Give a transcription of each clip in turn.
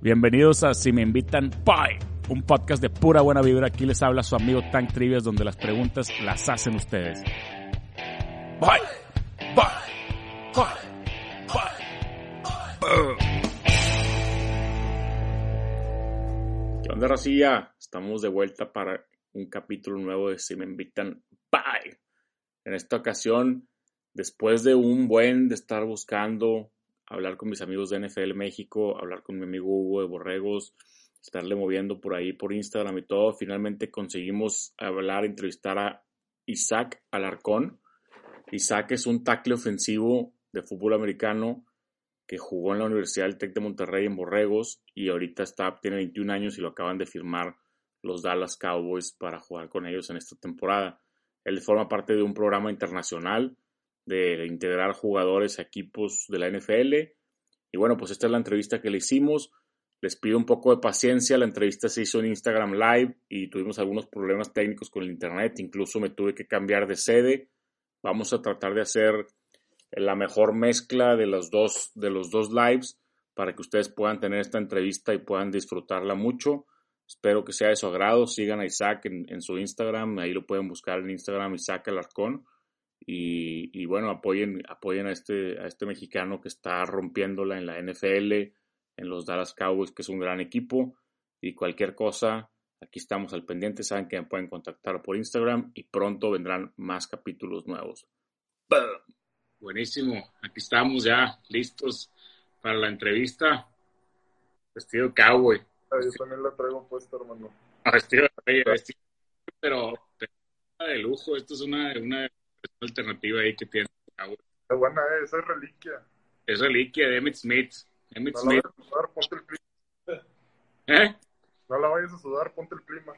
Bienvenidos a Si me invitan, bye. Un podcast de pura buena vibra. Aquí les habla su amigo Tank Trivias, donde las preguntas las hacen ustedes. Bye. Bye. Bye. Bye. ¿Qué onda, Racilla? Estamos de vuelta para un capítulo nuevo de Si me invitan, bye. En esta ocasión, después de un buen de estar buscando hablar con mis amigos de NFL México, hablar con mi amigo Hugo de Borregos, estarle moviendo por ahí por Instagram y todo. Finalmente conseguimos hablar, entrevistar a Isaac Alarcón. Isaac es un tackle ofensivo de fútbol americano que jugó en la Universidad del Tec de Monterrey en Borregos y ahorita está, tiene 21 años y lo acaban de firmar los Dallas Cowboys para jugar con ellos en esta temporada. Él forma parte de un programa internacional de integrar jugadores a equipos de la NFL. Y bueno, pues esta es la entrevista que le hicimos. Les pido un poco de paciencia. La entrevista se hizo en Instagram Live y tuvimos algunos problemas técnicos con el Internet. Incluso me tuve que cambiar de sede. Vamos a tratar de hacer la mejor mezcla de los dos, de los dos lives para que ustedes puedan tener esta entrevista y puedan disfrutarla mucho. Espero que sea de su agrado. Sigan a Isaac en, en su Instagram. Ahí lo pueden buscar en Instagram, Isaac Alarcón. Y, y, bueno, apoyen, apoyen a, este, a este mexicano que está rompiéndola en la NFL, en los Dallas Cowboys, que es un gran equipo. Y cualquier cosa, aquí estamos al pendiente. Saben que me pueden contactar por Instagram y pronto vendrán más capítulos nuevos. Buenísimo, aquí estamos ya listos para la entrevista. Vestido cowboy. Yo también la traigo puesta, hermano. Vestido de vestido, pero de lujo. Esto es una, una alternativa ahí que tiene. Es buena, eh, esa es reliquia. Es reliquia de Emmett Smith. Emmett no Smith. la sudar, ponte el clima. ¿Eh? No la vayas a sudar, ponte el clima.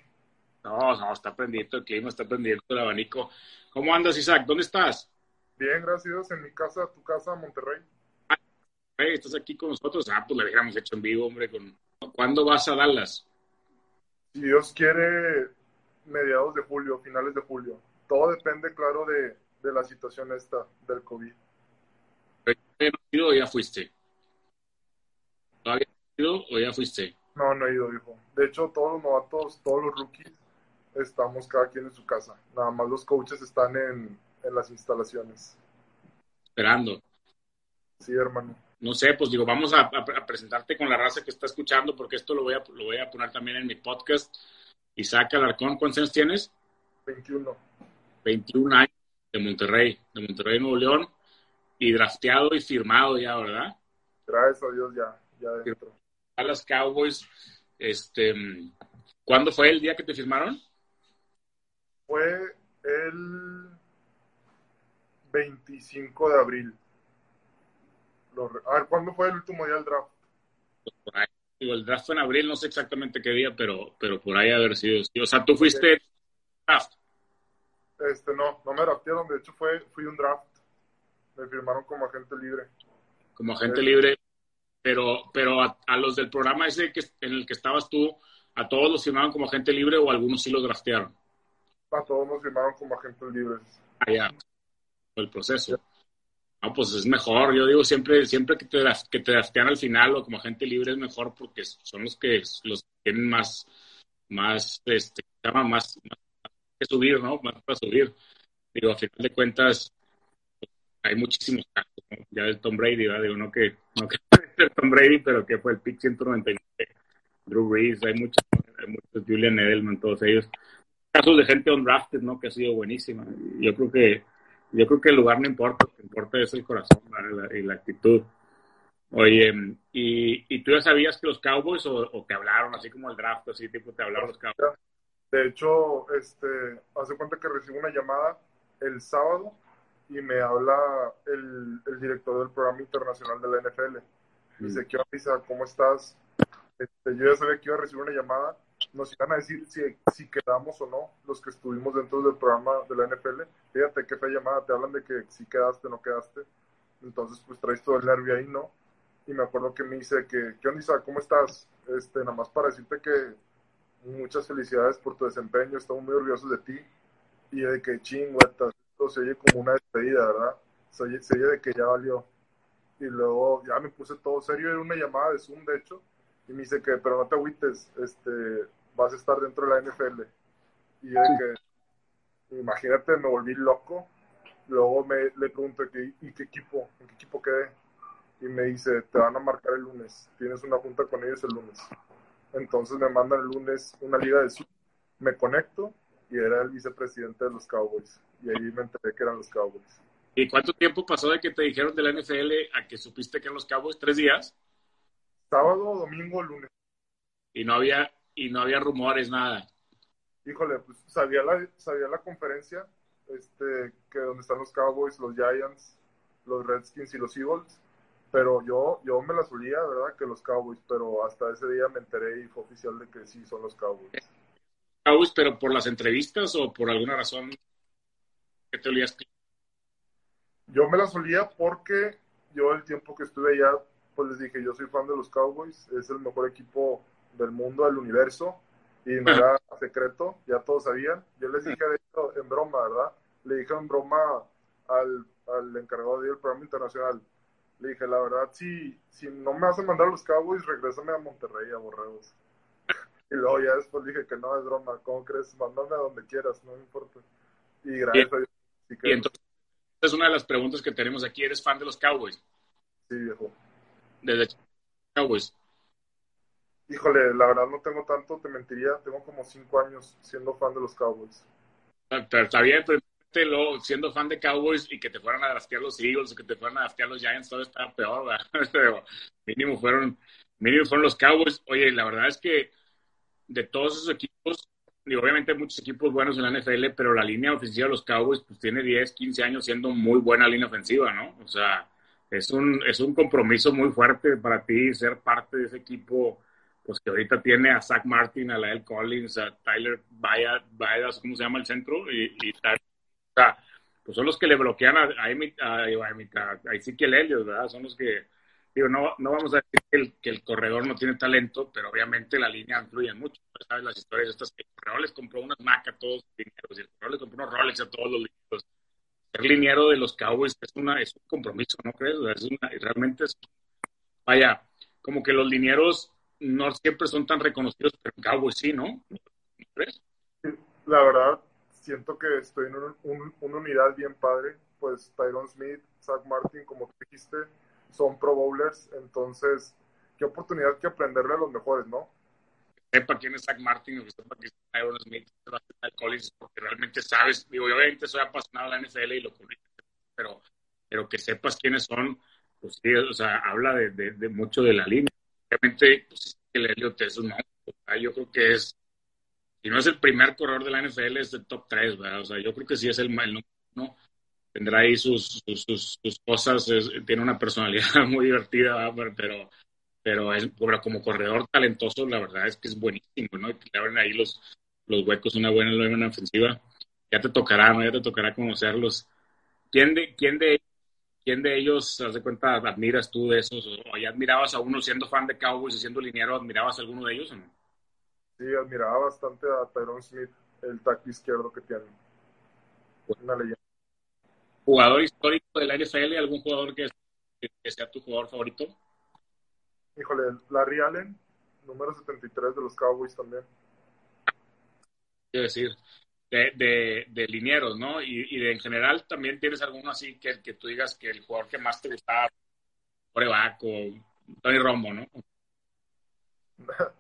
No, no, está prendiendo el clima, está prendiendo el abanico. ¿Cómo andas, Isaac? ¿Dónde estás? Bien, gracias. En mi casa, tu casa, Monterrey. Hey, ¿Estás aquí con nosotros? Ah, pues la hubiéramos hecho en vivo, hombre. Con... ¿Cuándo vas a Dallas? Si Dios quiere, mediados de julio, finales de julio. Todo depende, claro, de, de la situación esta del COVID. ¿Todavía no has ido o ya fuiste? ¿Todavía no ido o ya fuiste? No, no he ido, hijo. De hecho, todos los novatos, todos los rookies, estamos cada quien en su casa. Nada más los coaches están en, en las instalaciones. Esperando. Sí, hermano. No sé, pues digo, vamos a, presentarte con la raza que está escuchando, porque esto lo voy, a, lo voy a poner también en mi podcast. Isaac Alarcón, ¿cuántos años tienes? 21. 21 años de Monterrey, de Monterrey, Nuevo León, y drafteado y firmado ya, ¿verdad? Gracias a Dios ya, ya dentro. A las Cowboys, este, ¿cuándo fue el día que te firmaron? Fue el 25 de abril. A ver, ¿cuándo fue el último día del draft? Por ahí, digo, el draft fue en abril, no sé exactamente qué día, pero, pero por ahí haber sido. O sea, tú fuiste sí. draft. Este, no, no me draftearon, de hecho fue, fui un draft. Me firmaron como agente libre. Como agente libre, pero, pero a, a, los del programa ese que, en el que estabas tú, ¿a todos los firmaron como agente libre o algunos sí los draftearon? A todos nos firmaron como agentes libres. Ah, ya. El proceso. No, pues es mejor. Yo digo siempre, siempre que te, que te draftean al final o como agente libre es mejor porque son los que los que tienen más, más, este, llama más, más que subir, ¿no? Más para subir. Digo, a final de cuentas, hay muchísimos casos, ¿no? Ya del Tom Brady, ¿verdad? Digo, no que, no que el Tom Brady, pero que fue el pick 199. Drew Brees, hay muchos, hay muchos, Julian Edelman, todos ellos. Casos de gente undrafted, ¿no? Que ha sido buenísima. Yo creo que, yo creo que el lugar no importa, lo que importa es el corazón y la actitud. Oye, ¿y, ¿y tú ya sabías que los Cowboys o, o te hablaron así como el draft, así tipo te hablaron los Cowboys? De hecho, este, hace cuenta que recibo una llamada el sábado y me habla el, el director del programa internacional de la NFL. Mm. Dice, ¿qué onda, ¿Cómo estás? Este, yo ya sabía que iba a recibir una llamada. Nos iban a decir si, si quedamos o no los que estuvimos dentro del programa de la NFL. Fíjate qué fue llamada. Te hablan de que si quedaste o no quedaste. Entonces, pues traes todo el nervio ahí, ¿no? Y me acuerdo que me dice que, ¿qué onda, Isaac? ¿Cómo estás? Este, nada más para decirte que muchas felicidades por tu desempeño, estamos muy orgullosos de ti y de que chingüetas, esto se oye como una despedida, ¿verdad? Se oye, se oye de que ya valió. Y luego ya me puse todo serio, era una llamada de Zoom, de hecho, Y me dice que, pero no te agüites, este, vas a estar dentro de la NFL. Y de que, imagínate, me volví loco. Luego me, le pregunto, ¿y qué equipo? ¿En qué equipo quedé? Y me dice, te van a marcar el lunes, tienes una junta con ellos el lunes. Entonces me mandan el lunes una liga de Zoom, me conecto y era el vicepresidente de los Cowboys. Y ahí me enteré que eran los Cowboys. ¿Y cuánto tiempo pasó de que te dijeron de la NFL a que supiste que eran los Cowboys? ¿Tres días? Sábado, domingo, lunes. Y no había, y no había rumores, nada. Híjole, pues sabía la, sabía la conferencia, este, que donde están los Cowboys, los Giants, los Redskins y los Eagles pero yo, yo me la solía, ¿verdad? Que los Cowboys, pero hasta ese día me enteré y fue oficial de que sí son los Cowboys. Cowboys, pero por las entrevistas o por alguna razón que te olías? Yo me la solía porque yo el tiempo que estuve allá, pues les dije, yo soy fan de los Cowboys, es el mejor equipo del mundo, del universo, y no era secreto, ya todos sabían. Yo les dije de esto en broma, ¿verdad? Le dije en broma al, al encargado del programa internacional, le dije, la verdad, si, si no me hacen mandar los Cowboys, regrésame a Monterrey, a Borregos. y luego ya después dije que no, es broma, ¿cómo crees? Mándame a donde quieras, no me importa. Y gracias a Dios. y entonces, es una de las preguntas que tenemos aquí, ¿eres fan de los Cowboys? Sí, viejo. Desde Cowboys. Híjole, la verdad no tengo tanto, te mentiría, tengo como cinco años siendo fan de los Cowboys. Está bien, pero siendo fan de Cowboys y que te fueran a draftear los Eagles o que te fueran a draftear los Giants, todo estaba peor, Pero mínimo fueron, mínimo fueron los Cowboys. Oye, la verdad es que de todos esos equipos, y obviamente hay muchos equipos buenos en la NFL, pero la línea ofensiva de los Cowboys pues tiene 10, 15 años siendo muy buena línea ofensiva, ¿no? O sea, es un, es un compromiso muy fuerte para ti ser parte de ese equipo pues que ahorita tiene a Zach Martin, a Lael Collins, a Tyler Bayadas, ¿cómo se llama el centro? Y, y o pues son los que le bloquean a, a, a, a Ezequiel Elliott, ¿verdad? Son los que, digo, no, no vamos a decir que el, corredor no tiene talento, pero obviamente la línea influye mucho. ¿Sabes las historias estas? Que el corredor les compró unas Mac a todos los linieros y el corredor les compró unos Rolex a todos los linieros. Ser liniero de los Cowboys es, una, un compromiso, ¿no crees? Una, realmente es, vaya, como que los linieros no siempre son tan reconocidos, pero Cowboys sí, ¿no? ¿No crees? La verdad, siento que estoy en una unidad bien padre, pues Tyron Smith, Zach Martin, como tú dijiste, son pro bowlers, entonces qué oportunidad que aprenderle a los mejores, ¿no? Sepa quién es Zach Martin o que sepa quién es Tyron Smith, Collins, porque realmente sabes, digo, yo obviamente soy apasionado de la NFL y lo conozco, pero, pero que sepas quiénes son, pues sí, o sea, habla de, de, mucho de la línea. Obviamente, pues el Elliot es un yo creo que es si no es el primer corredor de la NFL, es el top 3, ¿verdad? O sea, yo creo que sí es el, el ¿no? Tendrá ahí sus, sus, cosas, tiene una personalidad muy divertida, pero, pero, es, como corredor talentoso, la verdad es que es buenísimo, ¿no? Y le abren ahí los, los huecos, una buena, una ofensiva. Ya te tocará, ¿no? Ya te tocará conocerlos. ¿Quién de, quién de, quién de ellos, haz de cuenta, admiras tú de esos? ¿O ya admirabas a uno siendo fan de Cowboys y siendo liniero, admirabas a alguno de ellos o no? Sí, admiraba bastante a Tyrone Smith, el tackle izquierdo que tiene. Una leyenda. ¿Jugador histórico de la NFL? ¿Algún jugador que, sea tu jugador favorito? Híjole, Larry Allen, número 73 de los Cowboys también. Quiero decir, de, de, de linieros, ¿no? Y, y de, en general también tienes alguno así que, que tú digas que el jugador que más te gustaba, Orebaco, Tony Romo, ¿no?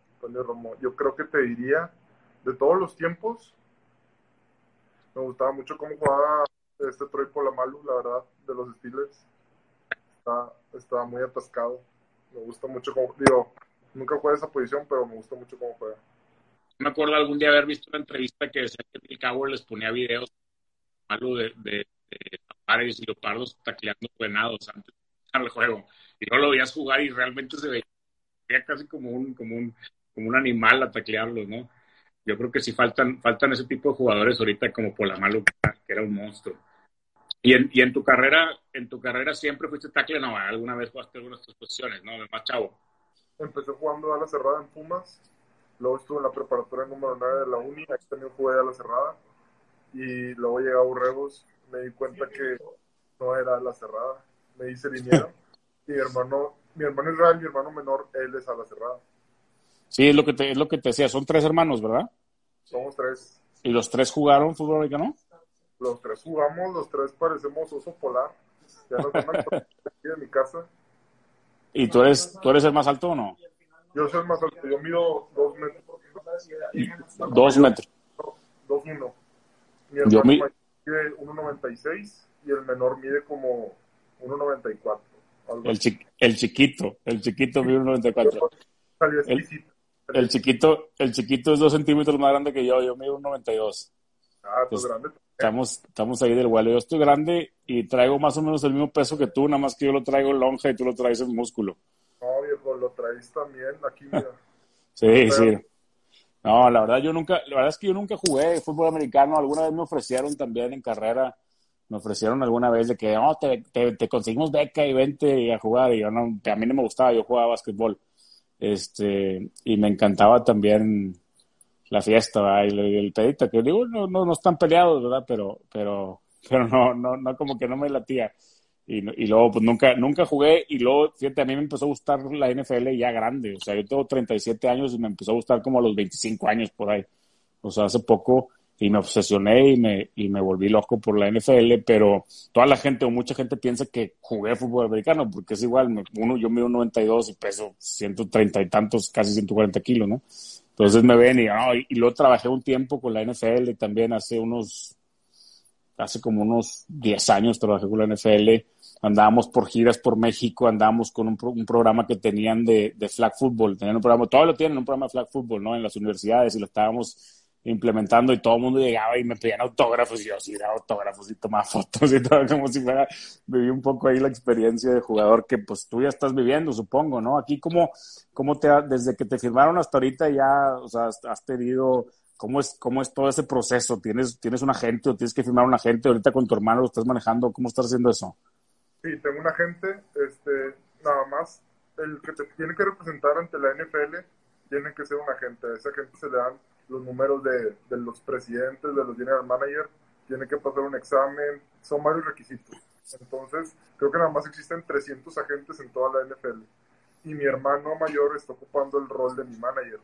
Yo creo que te diría, de todos los tiempos, me gustaba mucho cómo jugaba este Troy Polamalu, la verdad, de los Steelers. Está, estaba muy atascado. Me gusta mucho cómo, digo, nunca jugué esa posición, pero me gusta mucho cómo juega. Me acuerdo algún día haber visto una entrevista que decía que Bill Cowher les ponía videos de, de, de y leopardos tacleando venados antes del juego. Y no lo veías jugar y realmente se veía casi como un, como un como un animal a taclearlos, ¿no? Yo creo que sí faltan, faltan ese tipo de jugadores ahorita como Polamalu, que era un monstruo. Y en, y en tu carrera, en tu carrera siempre fuiste tackle, no, alguna vez jugaste algunas de tus posiciones, ¿no? El más chavo. Empecé jugando a la cerrada en Pumas, luego estuve en la preparatoria número 9 de la Uni, ahí también jugué a la cerrada, y luego llegué a Burregos, me di cuenta que no era la cerrada, me hice liniero, y mi hermano, mi hermano Israel, mi hermano menor, él es a la cerrada. Sí, es lo que te, es lo que te decía. Son tres hermanos, ¿verdad? Somos tres. ¿Y los tres jugaron fútbol americano? Los tres jugamos, los tres parecemos oso polar. Ya no tengo aquí en mi casa. ¿Y tú eres, tú eres el más alto o no? Yo soy el más alto, yo mido dos metros. Dos metros. Dos uno. Mi Yo hermano mi- mide 1.96 y el menor mide como 1.94. algo El, chi- el chiquito, el chiquito mide un 94. Salió exquisito. El chiquito, el chiquito es dos centímetros más grande que yo, yo mido un 92. Ah, pues pues, grande. Estamos, estamos ahí del vuelo. Yo estoy grande y traigo más o menos el mismo peso que tú, nada más que yo lo traigo lonja y tú lo traes en músculo. No, viejo, lo traes también aquí, mira. Sí, sí. No, la verdad yo nunca, la verdad es que yo nunca jugué fútbol americano. Alguna vez me ofrecieron también en carrera, me ofrecieron alguna vez de que, no, te, te, te conseguimos beca y vente a jugar. Y yo no, a mí no me gustaba, yo jugaba básquetbol. Este, y me encantaba también la fiesta, ¿verdad? y el, el pedito, que digo, no, no, no están peleados, ¿verdad? Pero, pero, pero no, no, no, como que no me latía. Y, y luego, pues nunca, nunca jugué. Y luego, fíjate, a mí me empezó a gustar la NFL ya grande. O sea, yo tengo 37 años y me empezó a gustar como a los 25 años por ahí. O sea, hace poco. Y me obsesioné y me, y me volví loco por la NFL. Pero toda la gente o mucha gente piensa que jugué fútbol americano porque es igual. Uno, yo mido 92 y peso 130 y tantos, casi 140 kilos, ¿no? Entonces me ven y, no, y, y luego trabajé un tiempo con la NFL también hace unos hace como unos 10 años trabajé con la NFL, andábamos por giras por México, andábamos con un, pro- un programa que tenían de, de flag football, tenían un programa, todavía lo tienen, un programa de flag football, ¿no? En las universidades y lo estábamos implementando y todo el mundo llegaba y me pedían autógrafos y yo sí daba autógrafos y tomaba fotos y todo como si fuera, viví un poco ahí la experiencia de jugador que pues tú ya estás viviendo, supongo, ¿no? Aquí como, cómo te, desde que te firmaron hasta ahorita ya, o sea, has, has tenido, ¿cómo es, cómo es todo ese proceso? ¿Tienes, ¿Tienes un agente o tienes que firmar un agente? Ahorita con tu hermano lo estás manejando, ¿cómo estás haciendo eso? Sí, tengo un agente, este, nada más, el que te tiene que representar ante la NFL tiene que ser un agente. A ese agente se le dan los números de, de los presidentes, de los general manager, tiene que pasar un examen, son varios requisitos. Entonces, creo que nada más existen 300 agentes en toda la NFL. Y mi hermano mayor está ocupando el rol de mi manager.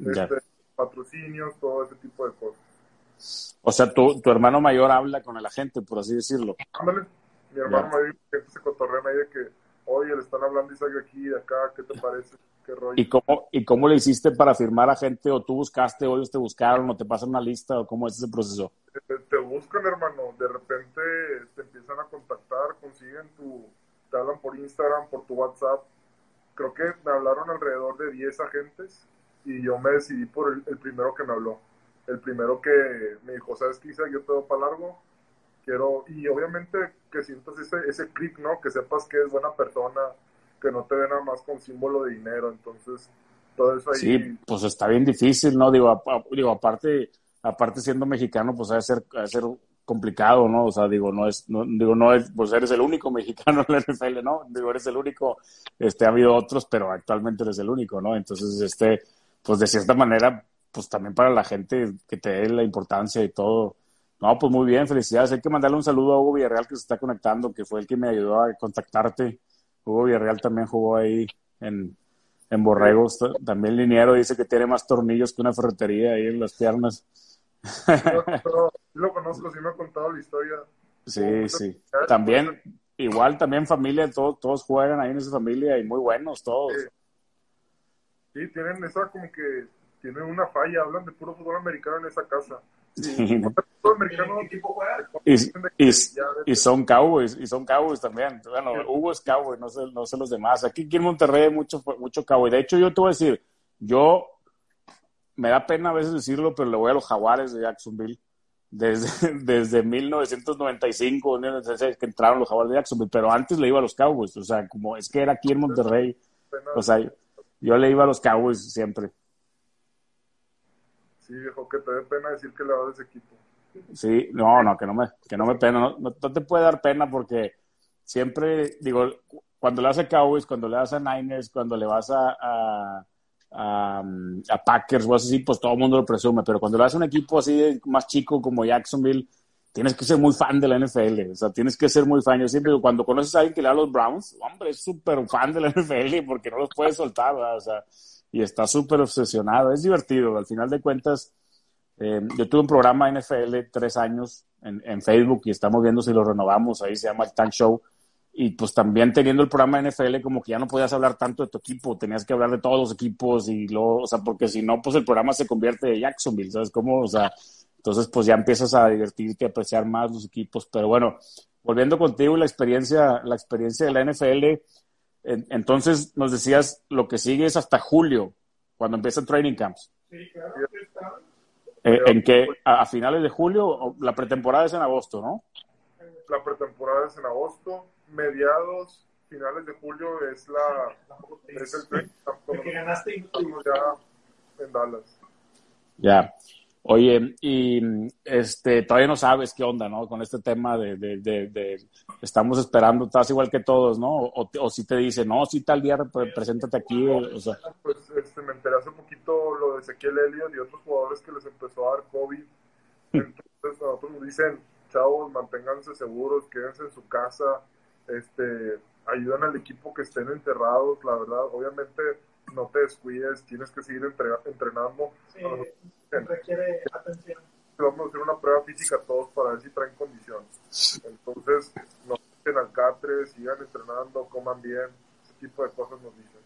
Este, patrocinios, todo ese tipo de cosas. O sea, tu, tu hermano mayor habla con el agente, por así decirlo. Ándale, mi hermano Ya. mayor gente se cotorrean ahí de que, oye, le están hablando y salga aquí y acá, ¿qué te parece? ¿Y cómo, ¿Y cómo le hiciste para firmar a gente? ¿O tú buscaste, o ellos te buscaron, o te pasan una lista, o cómo es ese proceso? te, te buscan, hermano, de repente te empiezan a contactar, consiguen tu, te hablan por Instagram, por tu WhatsApp. Creo que me hablaron alrededor de 10 agentes y yo me decidí por el, el primero que me habló. El primero que me dijo, ¿sabes qué? Yo te doy para largo. Quiero, y obviamente que sientas ese, ese clic, ¿no? Que sepas que es buena persona, que no te ve nada más con símbolo de dinero. Entonces, todo eso ahí. Sí, pues está bien difícil, ¿no? Digo, digo aparte, aparte siendo mexicano, pues ha de ser, ha de ser complicado, ¿no? O sea, digo, no es, no, digo, no es, pues eres el único mexicano en la NFL, ¿no? Digo, eres el único, este, ha habido otros, pero actualmente eres el único, ¿no? Entonces, este, pues de cierta manera, pues también para la gente que te dé la importancia y todo. No, pues muy bien, felicidades. Hay que mandarle un saludo a Hugo Villarreal que se está conectando, que fue el que me ayudó a contactarte. Hugo Villarreal también jugó ahí en, en Borregos. También Liniero dice que tiene más tornillos que una ferretería ahí en las piernas. Pero sí lo conozco, sí me ha contado la historia. Sí, sí. También, igual también familia, todos, todos juegan ahí en esa familia y muy buenos todos. Sí, tienen esa como que tienen una falla, hablan de puro fútbol americano en esa casa. Sí. Americano Y, y, y son Cowboys, y son Cowboys también. Bueno, Hugo es Cowboy, no sé, no sé los demás. Aquí, aquí en Monterrey hay mucho, mucho Cowboy. De hecho, yo te voy a decir, yo me da pena a veces decirlo, pero le voy a los Jaguares de Jacksonville. Desde, desde 1995, 1996, que entraron los Jaguares de Jacksonville, pero antes le iba a los Cowboys. O sea, como es que era aquí en Monterrey. O sea, yo le iba a los Cowboys siempre. Sí, viejo, que te dé pena decir que le vas a ese equipo. Sí, no, no, que no me, que no me pena, no, no, te puede dar pena porque siempre, digo, cuando le vas a Cowboys, cuando le vas a Niners, cuando le vas a, a, a, a Packers o así, pues todo el mundo lo presume, pero cuando le vas a un equipo así más chico como Jacksonville, tienes que ser muy fan de la NFL, o sea, tienes que ser muy fan. Yo siempre digo, cuando conoces a alguien que le da a los Browns, hombre, es súper fan de la NFL porque no los puedes soltar, o sea, y está súper obsesionado. Es divertido, al final de cuentas, eh, yo tuve un programa NFL tres años en, en, Facebook y estamos viendo si lo renovamos, ahí se llama el Tank Show. Y pues también teniendo el programa NFL, como que ya no podías hablar tanto de tu equipo, tenías que hablar de todos los equipos y luego, o sea, porque si no, pues el programa se convierte de Jacksonville, ¿sabes cómo? O sea, entonces pues ya empiezas a divertirte, a apreciar más los equipos. Pero bueno, volviendo contigo, la experiencia, la experiencia de la NFL, entonces nos decías, lo que sigue es hasta julio, cuando empiezan training camps. Sí, claro. Eh, ¿En qué? A, finales de julio? La pretemporada es en agosto, ¿no? La pretemporada es en agosto. Mediados, finales de julio es la... es el que ganaste ya en Dallas. Ya. Oye, y este, todavía no sabes qué onda, ¿no? Con este tema de, de, de, estamos esperando, estás igual que todos, ¿no? O, o, si te dicen, no, si tal día preséntate aquí, o, sea. Pues este, me enteré hace poquito lo de Ezequiel Elliott y otros jugadores que les empezó a dar COVID. Entonces, nosotros nos dicen, chavos, manténganse seguros, quédense en su casa, este, ayudan al equipo que estén enterrados, la verdad, obviamente no te descuides, tienes que seguir entrenando. Sí, requiere atención. Vamos a hacer una prueba física todos para ver si traen condición. Entonces, no al catre, sigan entrenando, coman bien, ese tipo de cosas nos dicen.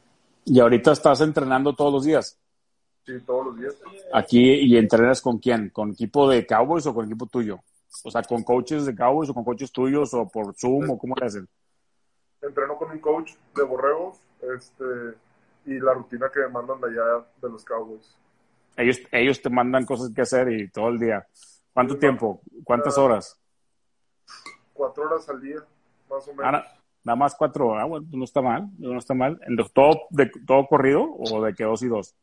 ¿Y ahorita estás entrenando todos los días? Sí, todos los días. ¿Aquí y entrenas con quién? ¿Con equipo de Cowboys o con equipo tuyo? O sea, ¿con coaches de Cowboys o con coaches tuyos o por Zoom o cómo le hacen? Entreno con un coach de borregos, este y la rutina que me mandan de allá de los Cowboys. Ellos, ellos te mandan cosas que hacer y todo el día. ¿Cuánto tiempo? ¿Cuántas horas? Cuatro horas al día, más o menos. nada más cuatro horas, bueno, pues no está mal, no está mal. ¿Todo, de, ¿Todo corrido o de que dos y dos?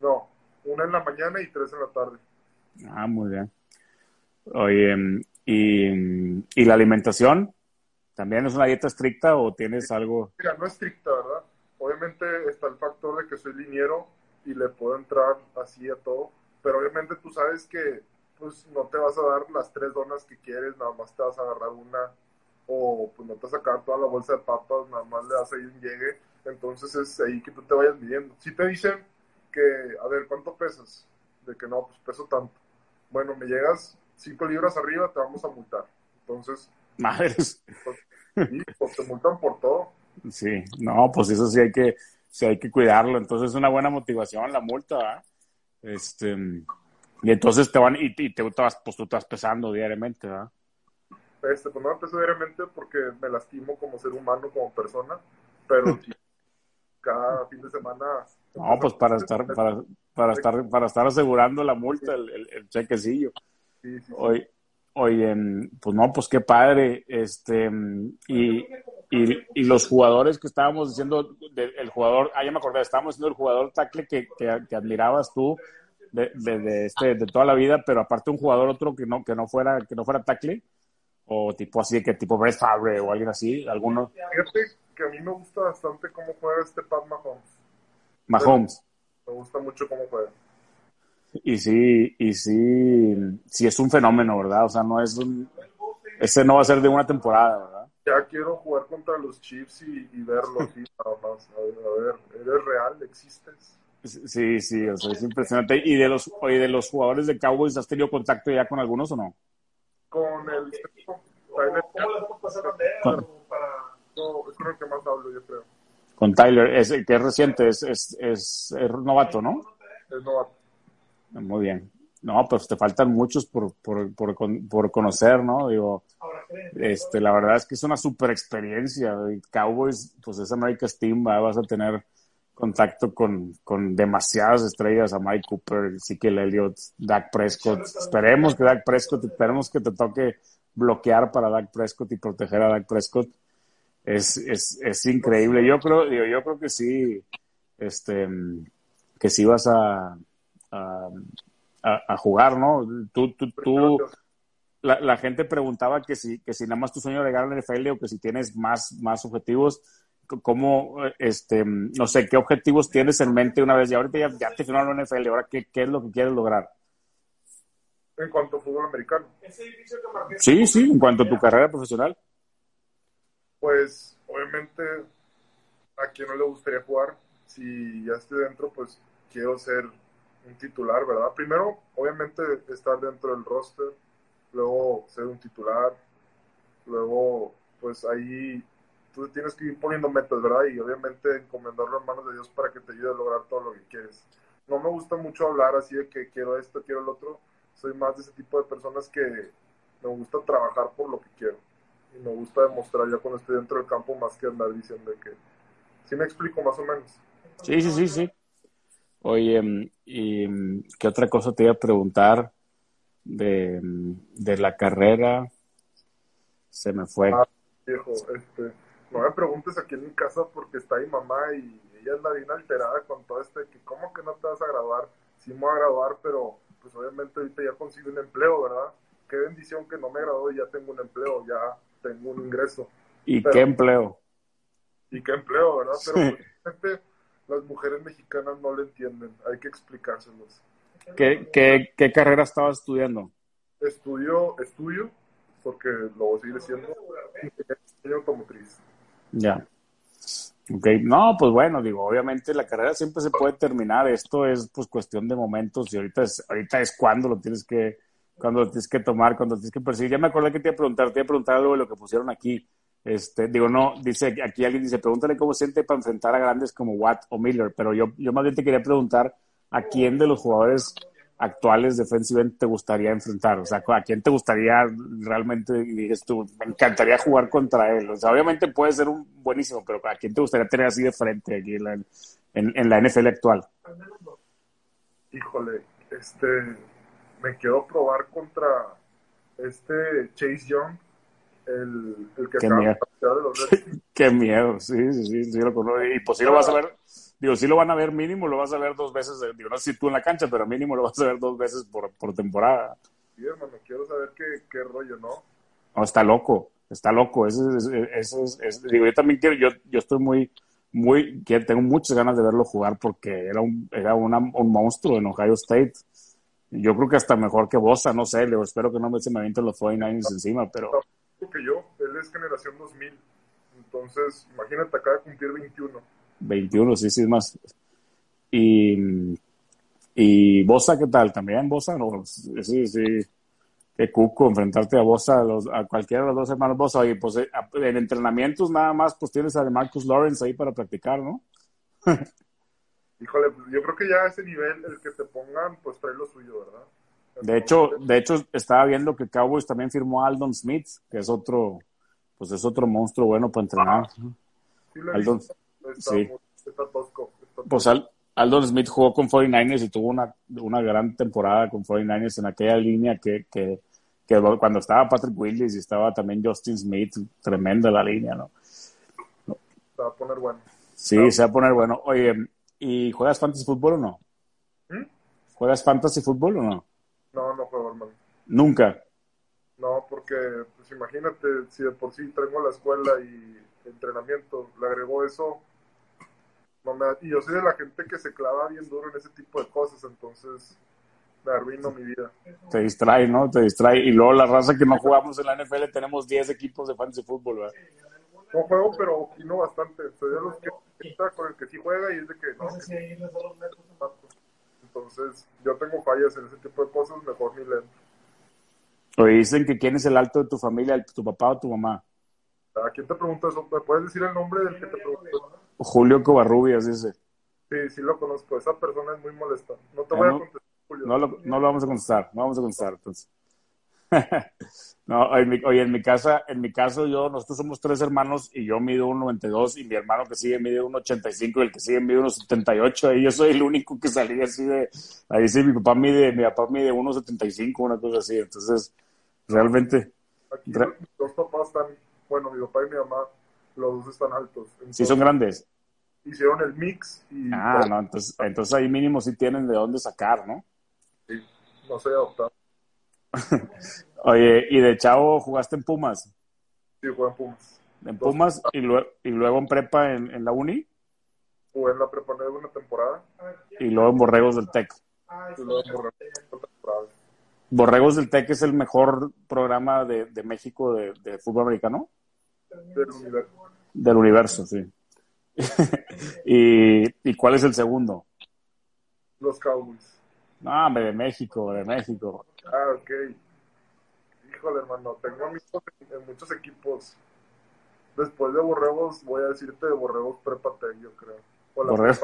No, una en la mañana y tres en la tarde. Ah, muy bien. Oye, ¿y, y la alimentación? ¿También es una dieta estricta o tienes algo? Mira, no estricta, ¿verdad? Obviamente está el factor de que soy liniero y le puedo entrar así a todo, pero obviamente tú sabes que pues no te vas a dar las tres donas que quieres, nada más te vas a agarrar una o pues no te vas a sacar toda la bolsa de papas, nada más le das ahí un llegue, entonces es ahí que tú te vayas midiendo. Si te dicen que, a ver, ¿cuánto pesas? De que no, pues peso tanto. Bueno, me llegas cinco libras arriba, te vamos a multar. Entonces, madres. Pues, sí, pues te multan por todo. Sí, no, pues eso sí hay que, sí hay que cuidarlo. Entonces es una buena motivación la multa, Este, y entonces te van, y, te, vas, pues tú estás pesando diariamente, ¿verdad? Este, pues no me peso diariamente porque me lastimo como ser humano, como persona, pero cada fin de semana. No, pues para estar, para, para estar, para estar asegurando la multa, el, el, chequecillo. Sí, sí, Hoy, Oye, pues no, pues qué padre. Este, y, y, y los jugadores que estábamos diciendo, el jugador, ah, ya me acordé, estábamos diciendo el jugador tackle que, que, admirabas tú de, de, este, de toda la vida, pero aparte un jugador otro que no, que no fuera, que no fuera tackle, o tipo así, que tipo Brett Favre o alguien así, alguno. Fíjate que a mí me gusta bastante cómo juega este Pat Mahomes. Mahomes. Me gusta mucho cómo juega. Y sí, y sí, sí es un fenómeno, ¿verdad? O sea, no es un, ese no va a ser de una temporada, ¿verdad? Ya quiero jugar contra los Chiefs y, verlo aquí nada más. A ver, ¿eres real? ¿Existes? Sí, sí, o sea, es impresionante. ¿Y de los, y de los jugadores de Cowboys has tenido contacto ya con algunos o no? Con el... Tyler, ¿Cómo le hemos pasado con, para... No, es con el que más hablo, yo creo. Con Tyler, es, que es reciente, es, es, es, es novato, ¿no? Es novato. Muy bien. No, pues te faltan muchos por, por, por, por conocer, ¿no? Digo, este, la verdad es que es una super experiencia. Cowboys, pues es America's Team, vas a tener contacto con, con demasiadas estrellas, a Mike Cooper, Ezekiel Elliott, Dak Prescott. Esperemos que Dak Prescott, esperemos que te toque bloquear para Dak Prescott y proteger a Dak Prescott. Es, es, es increíble. Yo creo, digo, yo creo que sí, este, que sí vas a, a, jugar, ¿no? Tú, tú, tú, la, la, gente preguntaba que si, que si nada más tu sueño de llegar al NFL o que si tienes más, más objetivos, ¿cómo, este, no sé, qué objetivos tienes en mente una vez? Y ahorita ya, ya te firmaron en NFL, ahora qué, qué es lo que quieres lograr? En cuanto a fútbol americano. Sí, sí, en cuanto a tu carrera profesional. Pues, obviamente, a quien no le gustaría jugar si ya estoy dentro, pues quiero ser un titular, ¿verdad? Primero, obviamente, estar dentro del roster, luego ser un titular, luego, pues ahí tú tienes que ir poniendo metas, ¿verdad? Y obviamente encomendarlo en manos de Dios para que te ayude a lograr todo lo que quieres. No me gusta mucho hablar así de que quiero esto, quiero lo otro. Soy más de ese tipo de personas que me gusta trabajar por lo que quiero. Y me gusta demostrar ya cuando estoy dentro del campo más que andar diciendo que... ¿Sí me explico más o menos? Sí, sí, sí, sí. Oye, ¿y qué otra cosa te iba a preguntar de, de la carrera? Se me fue. Ah, viejo, este, no me preguntes aquí en mi casa porque está mi mamá y ella anda bien alterada con todo este, que cómo que no te vas a graduar, sí me voy a graduar, pero pues obviamente ahorita ya consigo un empleo, ¿verdad? Qué bendición que no me graduó y ya tengo un empleo, ya tengo un ingreso. ¿Y qué empleo? ¿Y qué empleo, verdad? Pero pues, las mujeres mexicanas no lo entienden, hay que explicárselos. ¿Qué, qué, qué carrera estabas estudiando? Estudio, estudio, porque lo voy a seguir siendo, automotriz. Ya. Ok, no, pues bueno, digo, obviamente la carrera siempre se puede terminar, esto es pues cuestión de momentos y ahorita es, ahorita es cuando lo tienes que, cuando lo tienes que tomar, cuando lo tienes que perseguir. Ya me acordé que te iba a preguntar, te iba a preguntar algo de lo que pusieron aquí. Este, digo, no, dice, aquí alguien dice, pregúntale cómo siente para enfrentar a grandes como Watt o Miller, pero yo, yo más bien te quería preguntar a quién de los jugadores actuales defensivamente te gustaría enfrentar? O sea, ¿a quién te gustaría realmente, dices tú, me encantaría jugar contra él? O sea, obviamente puede ser un buenísimo, pero ¿a quién te gustaría tener así de frente aquí en la, en, la NFL actual? Híjole, este, me quiero probar contra este Chase Young, el, el que Qué miedo. de los Qué miedo, sí, sí, sí, sí, lo conozco. Y pues sí lo vas a ver digo, sí lo van a ver mínimo, lo vas a ver dos veces, digo, no sé si tú en la cancha, pero mínimo lo vas a ver dos veces por, por temporada. Sí, hermano, quiero saber qué, qué rollo, ¿no? No, está loco, está loco. Eso es, eso es, digo, yo también quiero, yo, yo estoy muy, muy, que tengo muchas ganas de verlo jugar porque era un, era una, un monstruo en Ohio State. Yo creo que hasta mejor que Bosa, no sé, le espero que no me se me avienten los 49ers encima, pero... que yo, él es generación 2000, entonces imagínate, acaba de cumplir 21 21, sí, sí, es más. Y, y Bosa, ¿qué tal? ¿También Bosa? No, sí, sí. Qué cuco enfrentarte a Bosa, a, los, a cualquiera de los dos hermanos Bosa. Y pues eh, en entrenamientos nada más, pues tienes a Marcus Lawrence ahí para practicar, ¿no? Híjole, pues yo creo que ya a ese nivel, el que te pongan, pues trae lo suyo, ¿verdad? de hecho, de hecho, estaba viendo que Cowboys también firmó a Aldon Smith, que es otro, pues es otro monstruo bueno para entrenar. Sí, Aldon, sí. Pues Aldon Smith jugó con 49ers y tuvo una, una gran temporada con 49ers en aquella línea que, que, que, cuando estaba Patrick Willis y estaba también Justin Smith, tremenda la línea, ¿no? Se va a poner bueno. Sí, se va a poner bueno. Oye, ¿y juegas fantasy fútbol o no? ¿Mm? ¿Juegas fantasy fútbol o no? No, no juego, hermano. ¿Nunca? No, porque, pues imagínate, si de por sí traigo la escuela y entrenamiento, le agregó eso, y yo soy de la gente que se clava bien duro en ese tipo de cosas, entonces me arruino mi vida. Te distrae, ¿no? Te distrae. Y luego la raza que no jugamos en la NFL tenemos 10 equipos de fantasy fútbol, ¿verdad? No juego, pero opino bastante. Soy de los que está con el que sí juega y es de que no. Entonces, yo tengo fallas en ese tipo de cosas, mejor ni leer. Oye, dicen que quién es el alto de tu familia, tu papá o tu mamá. ¿A quién te preguntas eso? ¿Me puedes decir el nombre del que te preguntas? Julio Covarrubias dice. Sí, sí lo conozco. Esa persona es muy molesta. No te voy a contestar, Julio. No lo, no lo vamos a contestar. No vamos a contestar, entonces. no, en mi, oye, en mi casa, en mi caso, yo, nosotros somos tres hermanos y yo mido 1.92 y mi hermano que sigue mide 1.85 y el que sigue mide 1.78 y yo soy el único que salí así de, ahí sí, mi papá mide, mi papá mide 1.75, una cosa así, entonces, realmente. Aquí los papás están, bueno, mi papá y mi mamá los dos están altos. sí, son grandes. Hicieron el mix y... Ah, no, entonces, entonces ahí mínimo sí tienen de dónde sacar, ¿no? Sí, no soy adoptado. Oye, ¿y de chavo jugaste en Pumas? Sí, jugué en Pumas. ¿En Pumas y, luego, y luego en prepa en, la uni? Jugué en la prepa de una temporada. Y luego en Borregos del TEC. Y luego en Borregos temporada. Borregos del TEC es el mejor programa de, de México de, de fútbol americano. Del universo. Del universo, sí. y, ¿Y cuál es el segundo? Los Cowboys. No, hombre, de México, de México. Ah, ok. Híjole, hermano, tengo amigos en, muchos equipos. Después de Borregos, voy a decirte de Borregos Prepatec, yo creo. Borregos.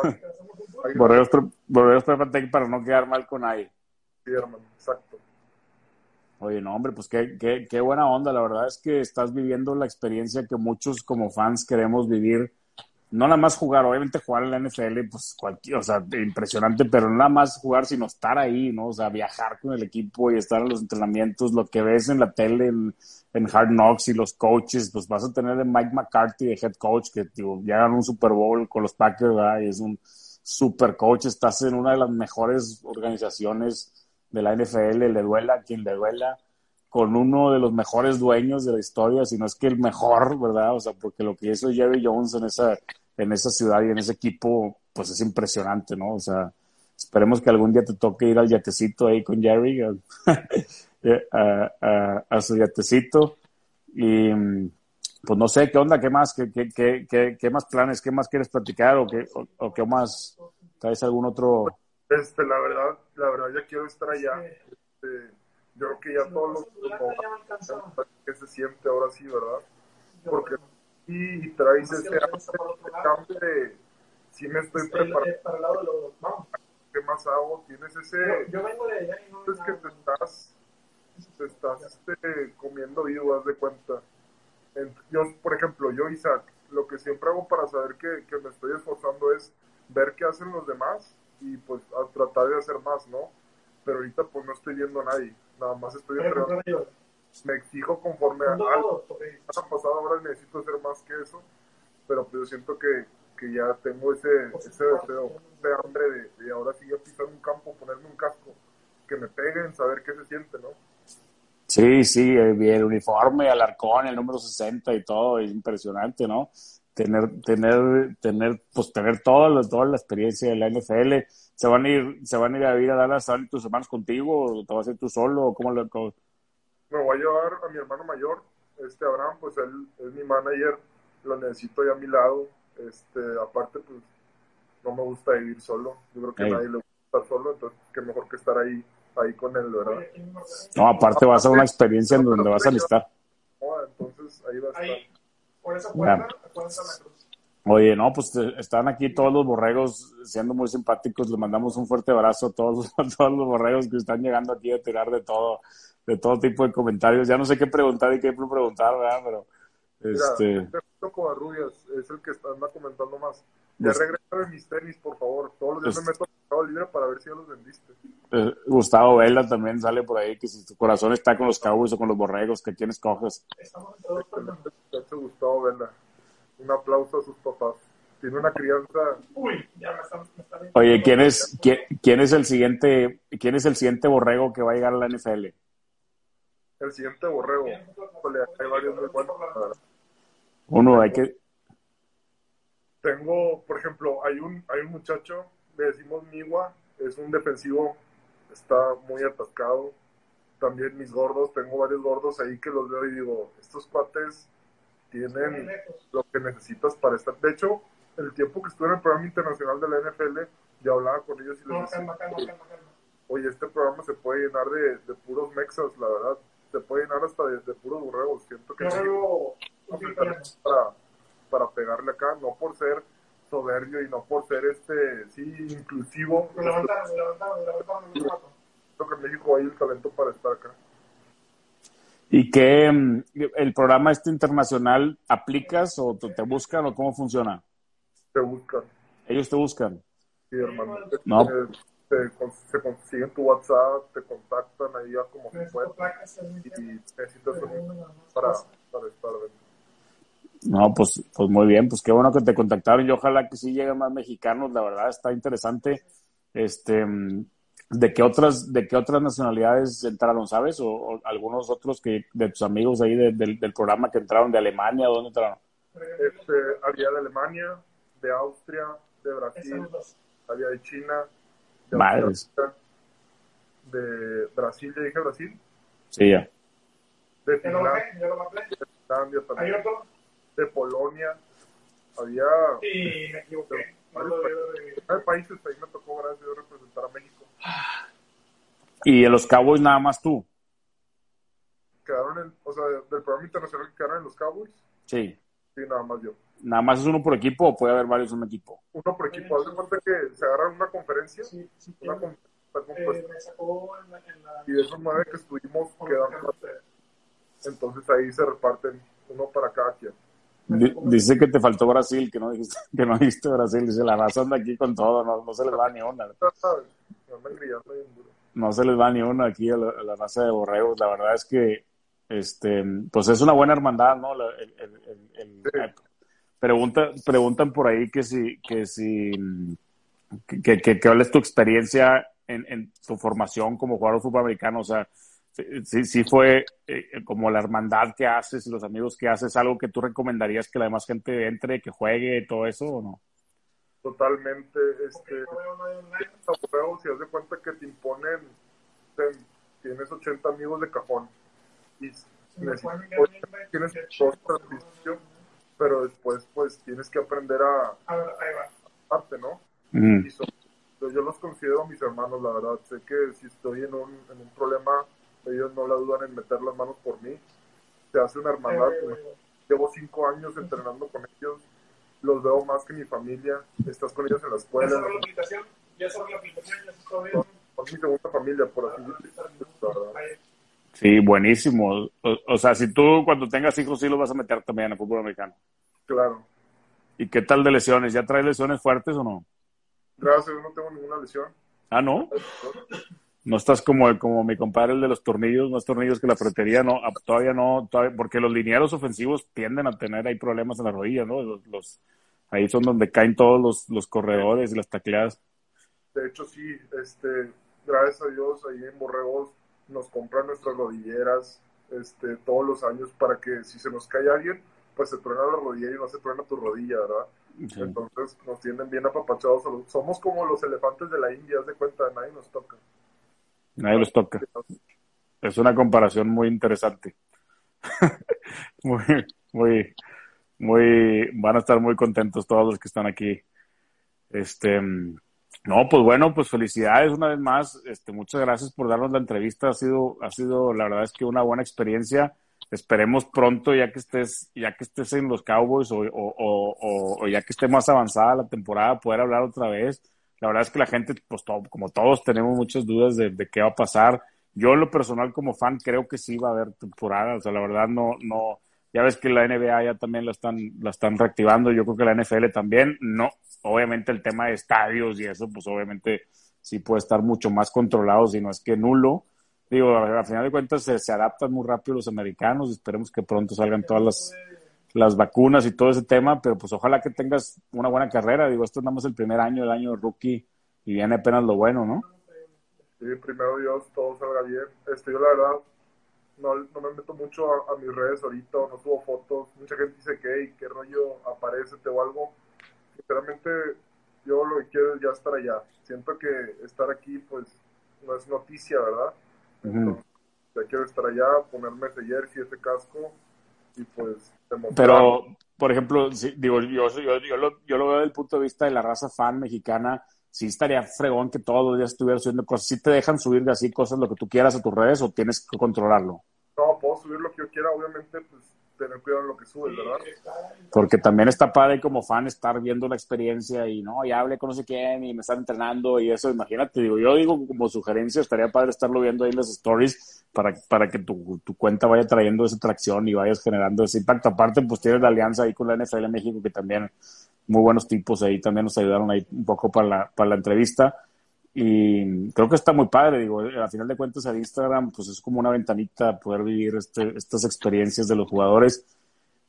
Ahí. Borregos, Borregos Prepatec para no quedar mal con nadie. Sí, hermano, exacto. Oye, no, hombre, pues qué, qué, qué buena onda. La verdad es que estás viviendo la experiencia que muchos como fans queremos vivir. No nada más jugar, obviamente jugar en la NFL, pues cualquier, o sea, impresionante, pero no nada más jugar, sino estar ahí, ¿no? O sea, viajar con el equipo y estar en los entrenamientos, lo que ves en la tele, en, en Hard Knocks y los coaches, pues vas a tener a Mike McCarthy de head coach, que digo, ya ganó un Super Bowl con los Packers, ¿verdad? Y es un super coach, estás en una de las mejores organizaciones de la NFL, le duela a quien le duela, con uno de los mejores dueños de la historia, si no es que el mejor, ¿verdad? O sea, porque lo que hizo Jerry Jones en esa, en esa ciudad y en ese equipo, pues es impresionante, ¿no? O sea, esperemos que algún día te toque ir al yatecito ahí con Jerry, a, a- a- a su yatecito. Y pues no sé, ¿qué onda? ¿Qué más? ¿Qué, qué, qué, qué, qué más planes? ¿Qué más quieres platicar? ¿O qué, o, o qué más? ¿Traes algún otro? Este, la verdad, la verdad, ya quiero estar allá. Este, yo creo que ya todos los como, que se siente ahora sí, ¿verdad? Porque sí traes ese hambre de sí me estoy preparando, Para el lado de los. Vamos. ¿qué más hago? Tienes ese, Yo, yo vengo de allá y no. es que te estás, te estás este, comiendo vivo, haz de cuenta. En- yo, por ejemplo, yo, Isaac, lo que siempre hago para saber que, que me estoy esforzando es ver qué hacen los demás y pues a tratar de hacer más, ¿no? Pero ahorita pues no estoy viendo a nadie, nada más estoy entrenando. Me exijo conforme a algo. semana pasada ahora necesito hacer más que eso, pero pues yo siento que, que ya tengo ese, ese deseo, ese hambre de, de ahora sí ya pisar un campo, ponerme un casco, que me peguen, saber qué se siente, ¿no? Sí, sí, el, el uniforme, el arcón, el número 60 y todo, es impresionante, ¿no? Tener, tener, tener, pues tener toda la, toda la experiencia de la NFL. ¿Se van a ir, se van a ir a vivir a Dallas, ¿se van a ir tus hermanos contigo o te vas a ir tú solo? ¿O ¿Cómo lo, cómo- Me voy a llevar a mi hermano mayor, este Abraham, pues él es mi manager, lo necesito ahí a mi lado, este, aparte pues no me gusta vivir solo, yo creo que a nadie le gusta estar solo, entonces qué mejor que estar ahí, ahí con él, ¿verdad? No, aparte vas a una experiencia en donde vas a listar. No, entonces ahí va a estar. Ahí, por la cruz. Oye, no, pues te- están aquí todos los borregos siendo muy simpáticos. Les mandamos un fuerte abrazo a todos, a todos los borregos que están llegando aquí a tirar de todo, de todo tipo de comentarios. Ya no sé qué preguntar y qué preguntar, ¿verdad? Pero, este, este Covarrubias es el que está anda comentando más. Ya regresa de mis tenis, por favor. Todos los días Pues- me meto al libre para ver si ya los vendiste. eh, Gustavo Vela también sale por ahí, que si tu corazón está con los Cowboys o con los borregos, que quién escoges. Estamos Gustavo Vela. Un aplauso a sus papás. Tiene una crianza. Uy, ya me están. Me están Oye, ¿quién es, quién, quién es el siguiente, quién es el siguiente borrego que va a llegar a la NFL? El siguiente borrego. Hay varios muy buenos. Uno, hay que, Tengo, por ejemplo, hay un, hay un muchacho, le decimos Miwa, es un defensivo, está muy atascado. También mis gordos, tengo varios gordos ahí que los veo y digo, estos cuates tienen lo que necesitas para estar. De hecho, el tiempo que estuve en el programa internacional de la NFL, yo hablaba con ellos y les No, decía, calma, calma, calma, calma. oye, este programa se puede llenar de, de puros mexas, la verdad. Se puede llenar hasta de, de puros borregos. Siento que Yo Para, para pegarle acá, no por ser soberbio y no por ser este, sí, inclusivo. Me levantaron, me levantaron, me levantaron. Creo que en México hay el talento para estar acá. ¿Y qué, mm, el programa este internacional aplicas o te te buscan o cómo funciona? Te buscan, Ellos te buscan. sí, hermano. No. Te, te se consiguen tu WhatsApp, te contactan ahí ya como se puede y necesitas un- para, para estar dentro. No, pues, pues muy bien, pues qué bueno que te contactaron y ojalá que sí lleguen más mexicanos, la verdad está interesante. Este, mm, ¿de qué otras, de qué otras nacionalidades entraron, sabes? O, o algunos otros que de tus amigos ahí de- del, del programa que entraron de Alemania, ¿dónde entraron? Este, había de Alemania, de Austria, de Brasil, había de China, de Madres. Australia, de Brasil, ya dije Brasil, Sí, ya. de Finlandia, de Finlandia también. De Polonia, Había. Sí, me equivoqué. Hay países, ahí me tocó, gracias a representar a México. ¿Y en los Cowboys nada más tú? Quedaron en, o sea, del programa internacional que quedaron en los Cowboys. Sí. Sí, nada más yo. ¿Nada más es uno por equipo o puede haber varios en un equipo? Uno por equipo. Haz de cuenta que se agarran una conferencia. Sí, sí, Una tiene- con- está compuesta. eh, me sacó en la, en la Y de esos nueve que estuvimos, quedan cuatro. Entonces ahí se reparten uno para cada quien. Di- Dice que te faltó Brasil, que no dijiste, que no dijiste Brasil. Dice, la raza anda aquí con todo, no, no se les va ni una. No se les va ni una aquí a la, a la raza de borregos. La verdad es que, este, pues es una buena hermandad, ¿no? La- el- el- el- el- Sí. pregunta, preguntan por ahí que si, que si, que, que, que- que cuál es tu experiencia en, en tu formación como jugador de fútbol americano. O sea, sí, sí, sí fue eh, como la hermandad que haces y los amigos que haces, algo que tú recomendarías que la demás gente entre, que juegue, todo eso o no? Totalmente. Este, si haz de cuenta que te imponen, te- tienes 80 amigos de cajón. Y necesitas- tienes servicios, pero después pues tienes que aprender a A ¿no? Mm. Y son- yo los considero mis hermanos, la verdad. Sé que si estoy en un, en un problema, ellos no la dudan en meter las manos por mí. Se hace una hermandad. Eh, Llevo cinco años entrenando con ellos. Los veo más que mi familia. Estás con ellos en la ya escuela. la aplicación, ya la aplicación, ya está. Son mi segunda familia, por así decirlo. la. Sí, buenísimo. O, o sea, si tú cuando tengas hijos sí los vas a meter también en el fútbol americano. Claro. ¿Y qué tal de lesiones? ¿Ya traes lesiones fuertes o no? Gracias no tengo ninguna lesión. Ah, ¿no? No estás como, como mi compadre el de los tornillos, más tornillos que la ferretería, no, ah, todavía no, todavía, porque los linieros ofensivos tienden a tener ahí problemas en la rodilla, ¿no? Los, los- ahí son donde caen todos los, los corredores y las tacleadas. De hecho, sí, este, gracias a Dios, ahí en Borregos nos compran nuestras rodilleras este, todos los años para que si se nos cae alguien, pues se truena la rodilla y no se truena tu rodilla, ¿verdad? Sí. Entonces nos tienen bien apapachados. Somos como los elefantes de la India, haz de cuenta, nadie nos toca. Nadie los toca. Es una comparación muy interesante. muy, muy, muy, van a estar muy contentos todos los que están aquí. Este, no, pues bueno, pues felicidades una vez más. Este, muchas gracias por darnos la entrevista. Ha sido, ha sido, la verdad es que una buena experiencia. Esperemos pronto, ya que estés, ya que estés en los Cowboys o, o, o, o- ya que esté más avanzada la temporada, poder hablar otra vez. La verdad es que la gente, pues todo- como todos, tenemos muchas dudas de, de qué va a pasar. Yo en lo personal como fan creo que sí va a haber temporada. O sea, la verdad no, no, ya ves que la NBA ya también la están, la están reactivando. Yo creo que la NFL también. No, obviamente el tema de estadios y eso, pues obviamente sí puede estar mucho más controlado, si no es que nulo. Digo, al final de cuentas se, se adaptan muy rápido los americanos. Esperemos que pronto salgan todas las, las vacunas y todo ese tema, pero pues ojalá que tengas una buena carrera. Digo, esto es nada más el primer año, el año rookie, y viene apenas lo bueno, ¿no? Sí, primero Dios, todo salga bien. Este, yo la verdad no, no me meto mucho a, a mis redes ahorita, no subo fotos. Mucha gente dice que, hey, qué rollo, aparecete o algo. Sinceramente, yo lo que quiero es ya estar allá. Siento que estar aquí, pues, no es noticia, ¿verdad? Ya quiero estar allá, ponerme ese jersey, ese casco, y pues. Pero, por ejemplo, sí, digo, yo, yo, yo, lo, yo lo veo desde el punto de vista de la raza fan mexicana. Sí estaría fregón que todos los días estuvieras subiendo cosas. ¿Sí te dejan subir así cosas, lo que tú quieras a tus redes o tienes que controlarlo? No, puedo subir lo que yo quiera, obviamente, pues, tener cuidado en lo que subes, ¿verdad? Porque también está padre como fan estar viendo la experiencia y no, ya hablé con no sé quién y me están entrenando y eso, imagínate, digo, yo digo como sugerencia, estaría padre estarlo viendo ahí en las stories para, para que tu, tu cuenta vaya trayendo esa tracción y vayas generando ese impacto. Aparte, pues tienes la alianza ahí con la NFL México, que también muy buenos tipos ahí, también nos ayudaron ahí un poco para la, para la entrevista. Y creo que está muy padre, digo, a final de cuentas el Instagram pues es como una ventanita poder vivir este, estas experiencias de los jugadores.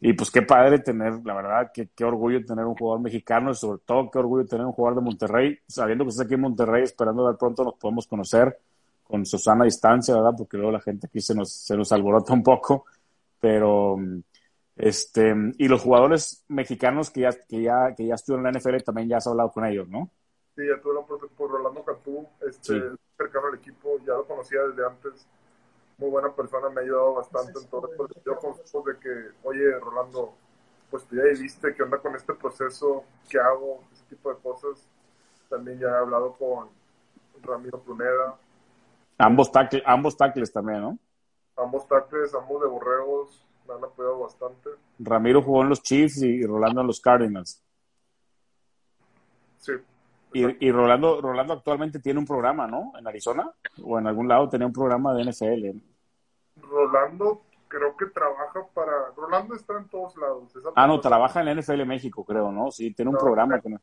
Y pues qué padre tener, la verdad, que qué orgullo tener un jugador mexicano y sobre todo qué orgullo tener un jugador de Monterrey, sabiendo que estás aquí en Monterrey, esperando ver pronto nos podemos conocer con Susana a distancia, ¿verdad? Porque luego la gente aquí se nos, se nos alborota un poco, pero este, y los jugadores mexicanos que ya, que ya, que ya estuvieron en la NFL también ya has hablado con ellos, ¿no? Sí, ya tuve la oportunidad por Rolando Cantú, este, Sí. cercano al equipo, ya lo conocía desde antes. Muy buena persona, me ha ayudado bastante en todo esto. Yo conozco de que, oye, Rolando, pues tú ya viste qué onda con este proceso, qué hago, ese tipo de cosas. También ya he hablado con Ramiro Pruneda. Ambos, tackles, ambos tackles también, ¿no? Ambos tackles, ambos de borregos, me han apoyado bastante. Ramiro jugó en los Chiefs y Rolando en los Cardinals. Sí. Y, y Rolando, Rolando actualmente tiene un programa, ¿no? En Arizona o en algún lado tenía un programa de NFL. Rolando creo que trabaja para... Rolando está en todos lados. Esa Ah, no, trabaja en NFL México, creo, ¿no? Sí, tiene un No, programa. creo- con-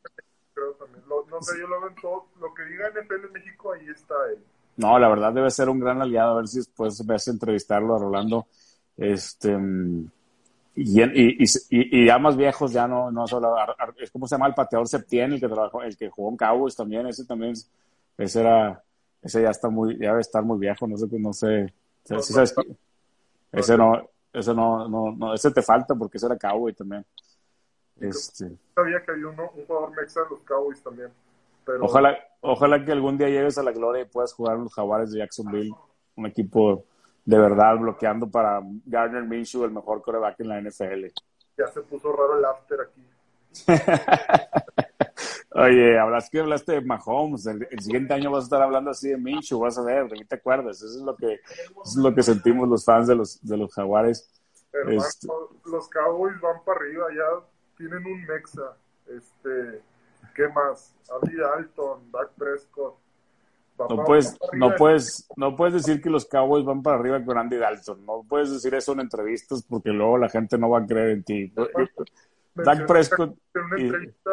Creo también. Lo- no sé, yo lo veo en todo. Lo que diga NFL México, ahí está él. No, la verdad debe ser un gran aliado. A ver si después me hace entrevistarlo a Rolando. Este, mm, y, y, y, ya más viejos, ya no, no solo. Ar- ¿Cómo se llama el pateador Septién, el que trabajó, el que jugó en Cowboys también? Ese también, es- ese era, ese ya está muy, ya debe estar muy viejo, no sé, no sé. No, ¿sí no sabes está. qué? ese no, ese no, no, no, ese te falta porque ese era Cowboy también. Este, Sabía que había uno, un jugador mexa de los Cowboys también. Pero Ojalá, ojalá que algún día llegues a la gloria y puedas jugar en los Jaguares de Jacksonville, un equipo de verdad bloqueando para Gardner Minshew, el mejor coreback en la NFL. ya se puso raro el after aquí. Oye, hablas que hablaste de Mahomes, el, el siguiente año vas a estar hablando así de Minshew, vas a ver, ¿de qué te acuerdas? Eso es lo que, eso es lo que sentimos los fans de los, de los Jaguares. Hermano, Este- los Cowboys van para arriba, ya tienen un mexa. Este, ¿qué más? Andy Dalton, Dak Prescott. Va No puedes, va no puedes, no puedes decir que los Cowboys van para arriba con Andy Dalton. No puedes decir eso en entrevistas porque luego la gente no va a creer en ti. Dak Mencioné Prescott En una y- entrevista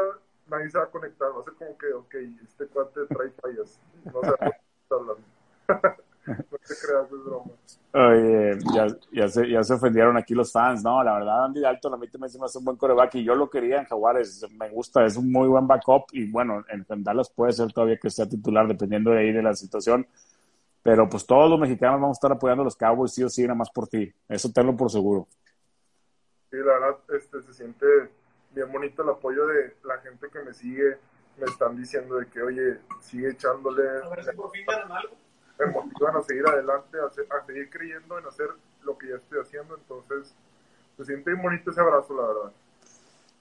nadie se va a conectar. Va a ser como que, ok, este cuate trae fallas. No sé de qué está hablando. No te creas, es broma. Oye, ya, ya, se, ya se ofendieron aquí los fans. No, la verdad, Andy Dalton a mí también se me hace un buen coreback y yo lo quería en Jaguares. Me gusta, es un muy buen backup y bueno, en, en Dallas puede ser todavía que sea titular dependiendo de ahí de la situación. Pero pues todos los mexicanos vamos a estar apoyando a los Cowboys sí o sí, nada más por ti. Eso tenlo por seguro. Sí, la verdad, este, se siente bien bonito el apoyo de la gente que me sigue. Me están diciendo de que, oye, sigue echándole. A ver si por fin ganan algo. Me motivan a seguir adelante, a, se- a seguir creyendo en hacer lo que ya estoy haciendo. Entonces, se siente bonito ese abrazo, la verdad.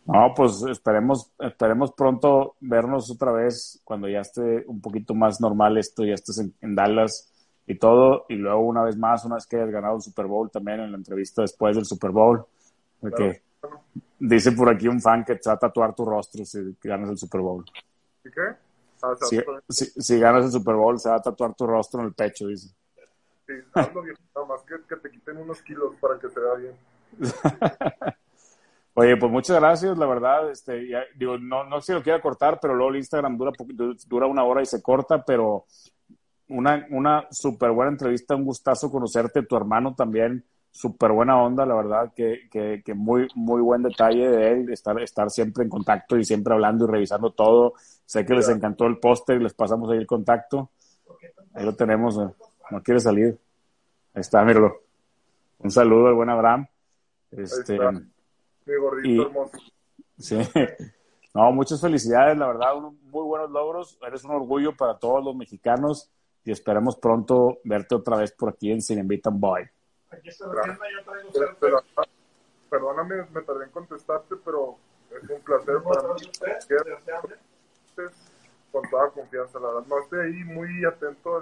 No, pues esperemos, esperemos pronto vernos otra vez cuando ya esté un poquito más normal esto, ya estés en, en Dallas y todo, y luego una vez más, una vez que hayas ganado el Super Bowl también en la entrevista después del Super Bowl, porque Claro. dice por aquí un fan que te va a tatuar tu rostro si ganas el Super Bowl. ¿Y qué? O sea, Si, si- si ganas el Super Bowl, se va a tatuar tu rostro en el pecho, dice. sí, hazlo bien, nada más que, que te quiten unos kilos para que se vea bien. Oye, pues muchas gracias, la verdad, este, ya, digo, no, no sé si lo quiera cortar, pero luego el Instagram dura, dura una hora y se corta, pero una, una súper buena entrevista, un gustazo conocerte, tu hermano también, súper buena onda, la verdad, que, que, que muy, muy buen detalle de él, estar, estar siempre en contacto y siempre hablando y revisando todo. Sé que les encantó el póster y les pasamos ahí el contacto. Ahí lo tenemos, eh, no quiere salir. Ahí está, míralo. Un saludo al buen Abraham. Este, está. Mi gordito Y- hermoso. Sí. No, muchas felicidades, la verdad, unos muy buenos logros. Eres un orgullo para todos los mexicanos y esperemos pronto verte otra vez por aquí en Sin Invitan Boy. Aquí está la tienda, yo traigo Pero- ah, perdóname, me tardé en contestarte, pero es un placer ¿Cómo para mí. usted? Con toda confianza, la verdad. No estoy ahí muy atento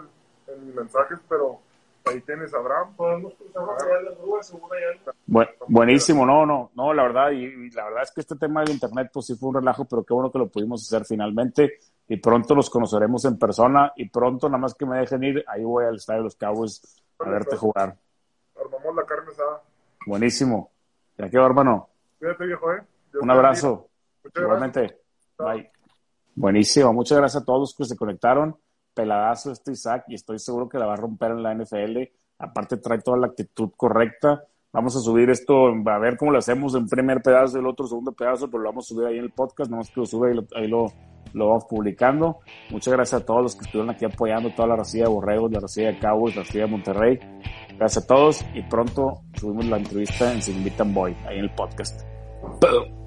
en, en mis mensajes, pero ahí tienes a Abraham. Podemos cruzarnos allá en las nubes, seguro hay algo. Bu- buenísimo, no, no, no, la verdad, y, y la verdad es que este tema del internet pues sí fue un relajo, pero qué bueno que lo pudimos hacer finalmente y pronto los conoceremos en persona y pronto nada más que me dejen ir, ahí voy al estadio de los Cowboys a verte jugar. Armamos la carne asada. Buenísimo. Ya quedó, hermano. Cuídate, viejo, ¿eh? Dios Un abrazo. Muchas Igualmente. Bye. Buenísimo. Muchas gracias a todos los que se conectaron. Peladazo este Isaac y estoy seguro que la va a romper en la NFL. Aparte trae toda la actitud correcta. Vamos a subir esto, a ver cómo lo hacemos en primer pedazo y el otro segundo pedazo, pero lo vamos a subir ahí en el podcast, nada más que lo sube y lo- ahí lo, lo vamos publicando. Muchas gracias a todos los que estuvieron aquí apoyando toda la racía de Borregos, la racía de Cowboys, la racía de Monterrey. Gracias a todos y pronto subimos la entrevista en Sin Invitan Boy, ahí en el podcast. Boom.